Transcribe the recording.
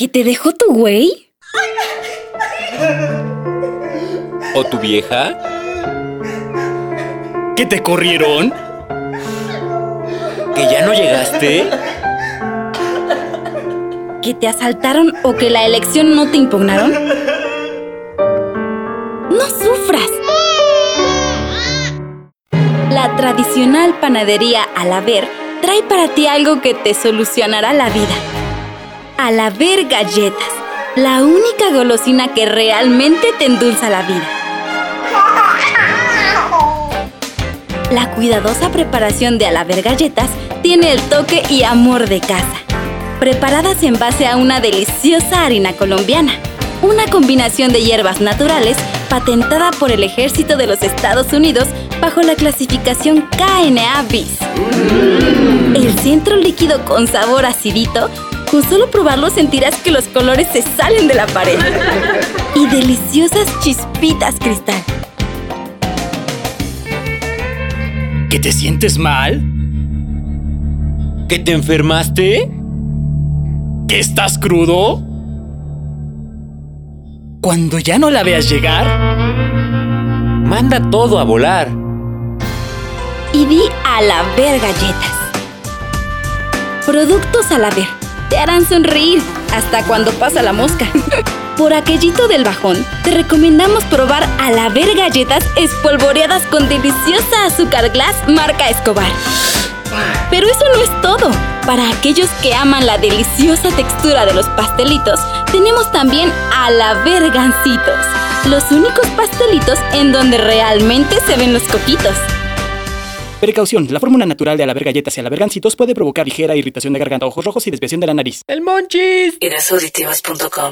¿Que te dejó tu güey? ¿O tu vieja? ¿Que te corrieron? ¿Que ya no llegaste? ¿Que te asaltaron o que la elección no te impugnaron? ¡No sufras! La tradicional panadería Alaber trae para ti algo que te solucionará la vida. Alaber Galletas, la única golosina que realmente te endulza la vida. La cuidadosa preparación de Alaber Galletas tiene el toque y amor de casa. Preparadas en base a una deliciosa harina colombiana, una combinación de hierbas naturales patentada por el Ejército de los Estados Unidos bajo la clasificación KNA BIS. El centro líquido con sabor acidito, con solo probarlo sentirás que los colores se salen de la pared. Y deliciosas chispitas cristal. ¿Que te sientes mal? ¿Que te enfermaste? ¿Que estás crudo? Cuando ya no la veas llegar, Manda todo a volar. y di a la ver galletas. Productos a la ver te harán sonreír hasta cuando pasa la mosca. Por aquellito del bajón, te recomendamos probar a la ver galletas espolvoreadas con deliciosa azúcar glass marca Escobar. Pero eso no es todo. Para aquellos que aman la deliciosa textura de los pastelitos, tenemos también a la ver gancitos, los únicos pastelitos en donde realmente se ven los coquitos. Precaución, la fórmula natural de alaber galletas y alabergancitos puede provocar ligera irritación de garganta, ojos rojos y desviación de la nariz. ¡El monchis! Irasauditivas.com